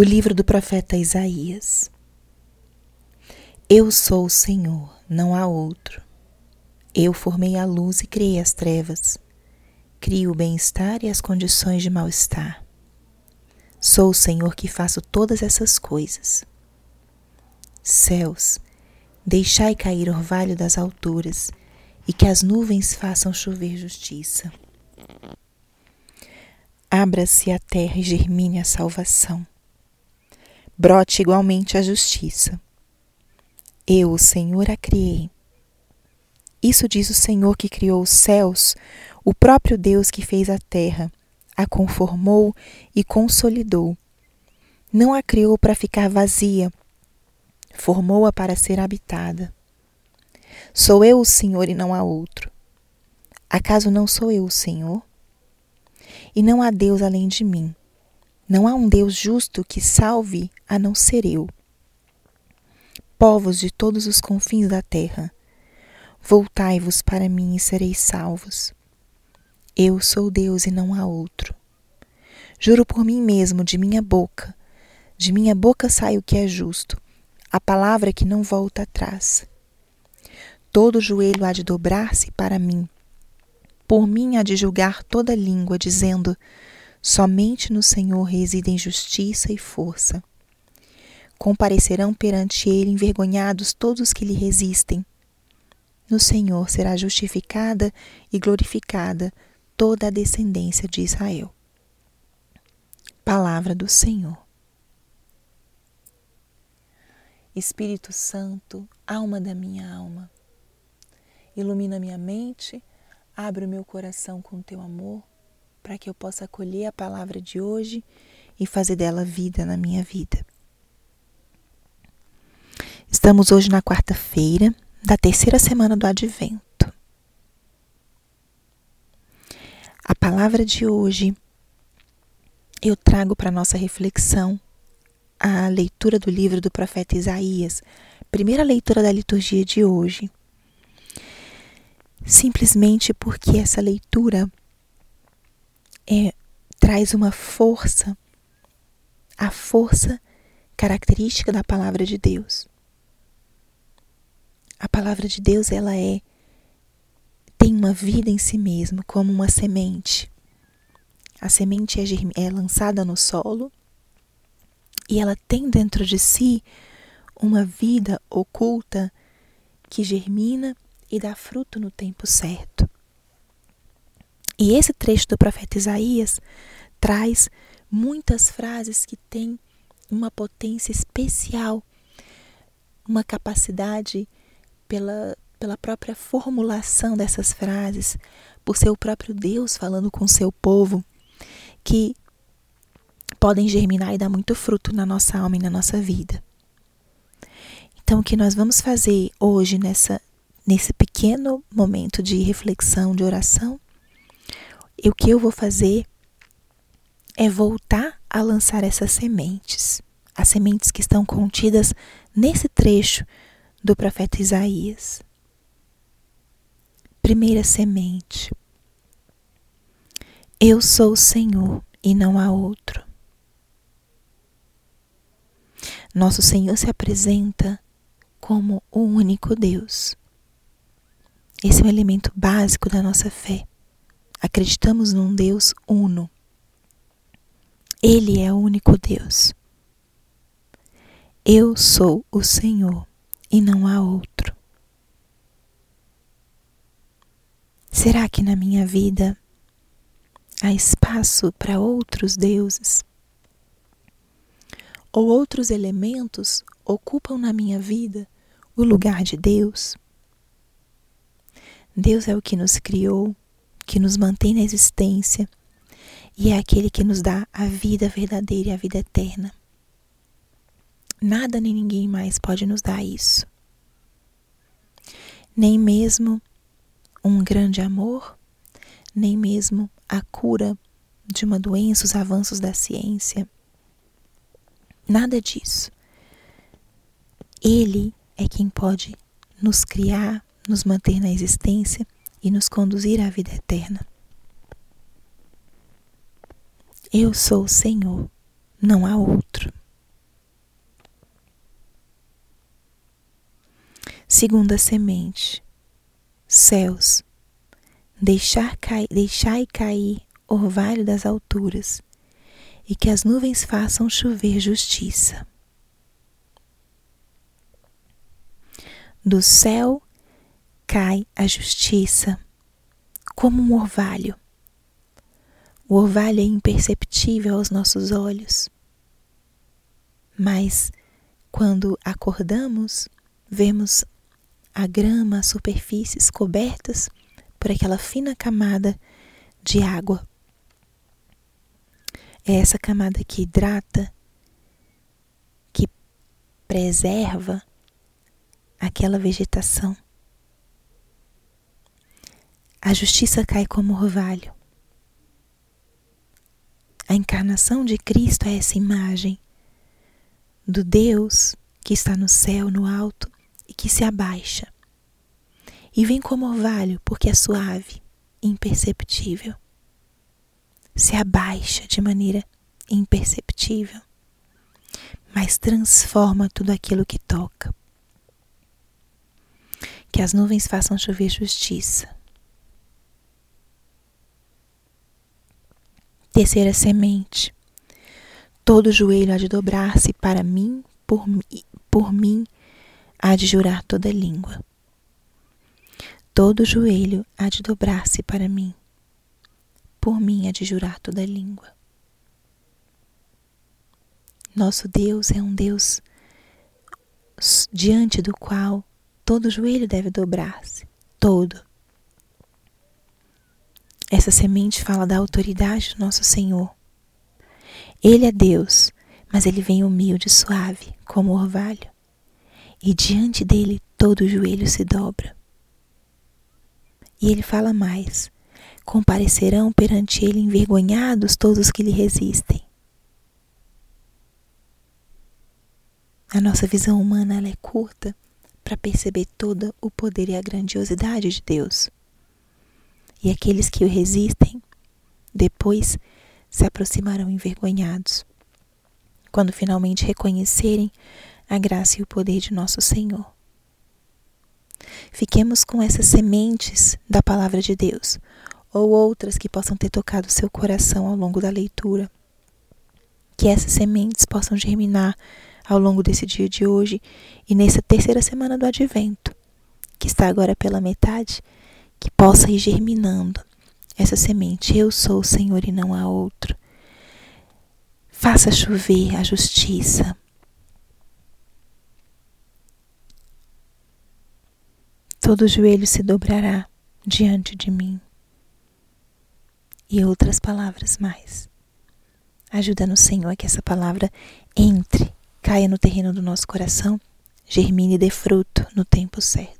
Do livro do profeta Isaías. Eu sou o Senhor, não há outro. Eu formei a luz e criei as trevas. Crio o bem-estar e as condições de mal-estar. Sou o Senhor que faço todas essas coisas. Céus, deixai cair orvalho das alturas e que as nuvens façam chover justiça. Abra-se a terra e germine a salvação brote igualmente a justiça. Eu, o Senhor, a criei. Isso diz o Senhor que criou os céus, o próprio Deus que fez a terra, a conformou e consolidou. Não a criou para ficar vazia, formou-a para ser habitada. Sou eu o Senhor e não há outro. Acaso não sou eu o Senhor? E não há Deus além de mim. Não há um Deus justo que salve a não ser eu. Povos de todos os confins da terra, voltai-vos para mim e sereis salvos. Eu sou Deus e não há outro. Juro por mim mesmo, de minha boca, de minha boca sai o que é justo, a palavra que não volta atrás. Todo joelho há de dobrar-se para mim. Por mim há de julgar toda língua, dizendo: Somente no Senhor residem justiça e força. Comparecerão perante ele envergonhados todos os que lhe resistem. No Senhor será justificada e glorificada toda a descendência de Israel. Palavra do Senhor. Espírito Santo, alma da minha alma, ilumina minha mente, abre o meu coração com teu amor para que eu possa acolher a palavra de hoje e fazer dela vida na minha vida. Estamos hoje na quarta-feira da terceira semana do Advento. A palavra de hoje eu trago para nossa reflexão a leitura do livro do profeta Isaías, primeira leitura da liturgia de hoje. Simplesmente porque essa leitura é, traz uma força, a força característica da palavra de Deus. A palavra de Deus, ela é tem uma vida em si mesma, como uma semente. A semente é, é lançada no solo e ela tem dentro de si uma vida oculta que germina e dá fruto no tempo certo. E esse trecho do profeta Isaías traz muitas frases que têm uma potência especial, uma capacidade pela, pela própria formulação dessas frases, por ser o próprio Deus falando com o seu povo, que podem germinar e dar muito fruto na nossa alma e na nossa vida. Então, o que nós vamos fazer hoje nessa, nesse pequeno momento de reflexão, de oração, e o que eu vou fazer é voltar a lançar essas sementes, as sementes que estão contidas nesse trecho do profeta Isaías. Primeira semente. Eu sou o Senhor e não há outro. Nosso Senhor se apresenta como o único Deus. Esse é um elemento básico da nossa fé. Acreditamos num Deus uno. Ele é o único Deus. Eu sou o Senhor e não há outro. Será que na minha vida há espaço para outros deuses? Ou outros elementos ocupam na minha vida o lugar de Deus? Deus é o que nos criou, que nos mantém na existência e é aquele que nos dá a vida verdadeira e a vida eterna. Nada nem ninguém mais pode nos dar isso. Nem mesmo um grande amor, nem mesmo a cura de uma doença, os avanços da ciência. Nada disso. Ele é quem pode nos criar, nos manter na existência e nos conduzir à vida eterna. Eu sou o Senhor, não há outro. Segunda semente, céus, deixar cai, deixai cair orvalho das alturas, e que as nuvens façam chover justiça. Do céu cai a justiça, como um orvalho. O orvalho é imperceptível aos nossos olhos, mas quando acordamos, vemos a grama, as superfícies cobertas por aquela fina camada de água. É essa camada que hidrata, que preserva aquela vegetação. A justiça cai como orvalho. A encarnação de Cristo é essa imagem do Deus que está no céu, no alto e que se abaixa. E vem como orvalho, porque é suave, imperceptível. Se abaixa de maneira imperceptível, mas transforma tudo aquilo que toca. Que as nuvens façam chover justiça. Terceira semente. Todo joelho há de dobrar-se para mim, por, por mim há de jurar toda língua. Todo joelho há de dobrar-se para mim, por mim há de jurar toda língua. Nosso Deus é um Deus diante do qual todo joelho deve dobrar-se, todo. Essa semente fala da autoridade do nosso Senhor. Ele é Deus, mas ele vem humilde e suave, como orvalho, e diante dele todo o joelho se dobra. E ele fala mais: comparecerão perante ele envergonhados todos os que lhe resistem. A nossa visão humana é curta para perceber todo o poder e a grandiosidade de Deus. E aqueles que o resistem, depois se aproximarão envergonhados quando finalmente reconhecerem a graça e o poder de nosso Senhor. Fiquemos com essas sementes da palavra de Deus, ou outras que possam ter tocado seu coração ao longo da leitura. Que essas sementes possam germinar ao longo desse dia de hoje e nessa terceira semana do advento, que está agora pela metade, que possa ir germinando essa semente. Eu sou o Senhor e não há outro. Faça chover a justiça. Todo joelho se dobrará diante de mim. E outras palavras mais. Ajuda no Senhor que essa palavra entre, caia no terreno do nosso coração, germine e dê fruto no tempo certo.